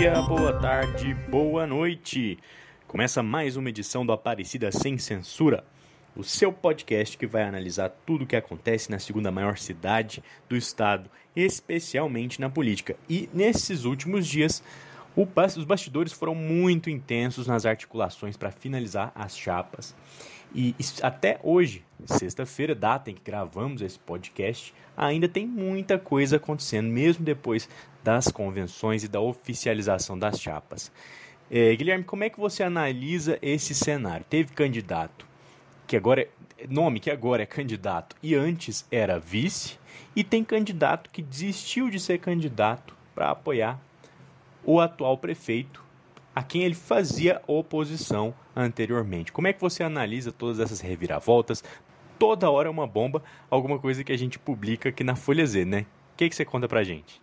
dia, boa tarde, boa noite. Começa mais uma edição do Aparecida Sem Censura, o seu podcast que vai analisar tudo o que acontece na segunda maior cidade do estado, especialmente na política. E nesses últimos dias, os bastidores foram muito intensos nas articulações para finalizar as chapas. E até hoje, sexta-feira, data em que gravamos esse podcast, ainda tem muita coisa acontecendo, mesmo depois das convenções e da oficialização das chapas. É, Guilherme, como é que você analisa esse cenário? Teve candidato que agora é nome que agora é candidato e antes era vice, e tem candidato que desistiu de ser candidato para apoiar o atual prefeito a quem ele fazia oposição anteriormente. Como é que você analisa todas essas reviravoltas? Toda hora é uma bomba, alguma coisa que a gente publica aqui na Folha Z, né? O que, que você conta pra gente?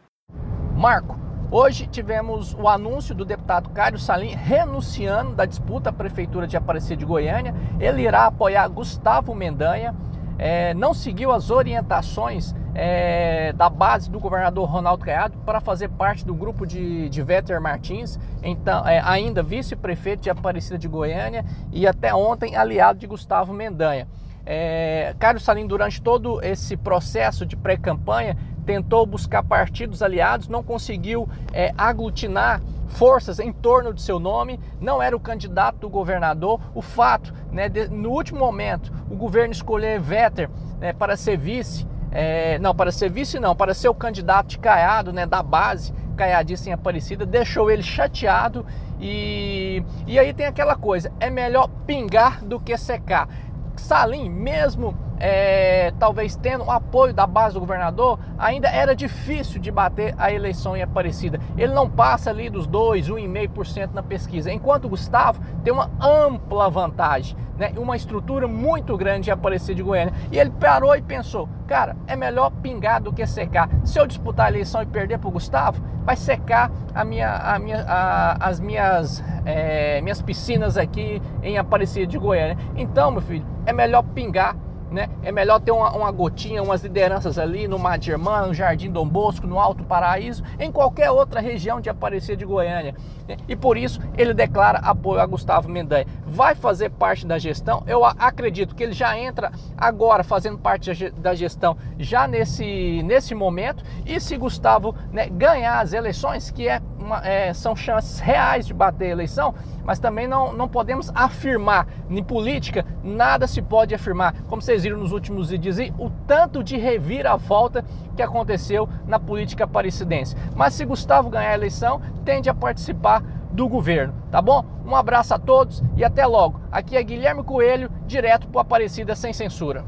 Marco, hoje tivemos o anúncio do deputado Cário Salim renunciando da disputa à Prefeitura de Aparecida de Goiânia. Ele irá apoiar Gustavo Mendanha. É, não seguiu as orientações é, da base do governador Ronaldo Caiado para fazer parte do grupo de, de Vetter Martins, então, é, ainda vice-prefeito de Aparecida de Goiânia e até ontem aliado de Gustavo Mendanha. É, Cário Salim, durante todo esse processo de pré-campanha, tentou buscar partidos aliados, não conseguiu é, aglutinar forças em torno de seu nome, não era o candidato do governador. O fato, né, de, no último momento, o governo escolher Vetter né, para ser vice, é, não, para ser vice não, para ser o candidato de Caiado, né, da base, Caiadista em Aparecida, deixou ele chateado e, e aí tem aquela coisa, é melhor pingar do que secar. Salim, mesmo é, talvez tendo o apoio da base do governador, ainda era difícil de bater a eleição em Aparecida. Ele não passa ali dos 2, 1,5% na pesquisa, enquanto o Gustavo tem uma ampla vantagem, né? uma estrutura muito grande em Aparecida de Goiânia. E ele parou e pensou, cara, é melhor pingar do que secar. Se eu disputar a eleição e perder para o Gustavo, vai secar a minha, a minha, a, as minhas, é, minhas piscinas aqui em Aparecida de Goiânia. Então, meu filho, é melhor pingar né? É melhor ter uma, uma, gotinha, umas lideranças ali no Mar de Irmã, no Jardim Dom Bosco, no Alto Paraíso, em qualquer outra região de Aparecida de Goiânia. Né? E por isso ele declara apoio a Gustavo Mendanha. Vai fazer parte da gestão, eu acredito que ele já entra agora fazendo parte da gestão, já nesse, nesse momento. E se Gustavo né, ganhar as eleições, que é uma, é, são chances reais de bater a eleição, mas também não, não podemos afirmar. Em política, nada se pode afirmar. Como vocês viram nos últimos vídeos, o tanto de reviravolta que aconteceu na política paricidense. Mas se Gustavo ganhar a eleição, tende a participar do governo, tá bom? Um abraço a todos e até logo. Aqui é Guilherme Coelho, direto para Aparecida Sem Censura.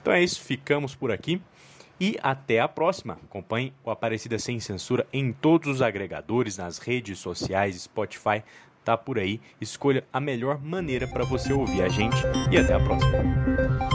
Então é isso, ficamos por aqui. E até a próxima. Acompanhe o Aparecida Sem Censura em todos os agregadores, nas redes sociais, Spotify, tá por aí. Escolha a melhor maneira para você ouvir a gente e até a próxima.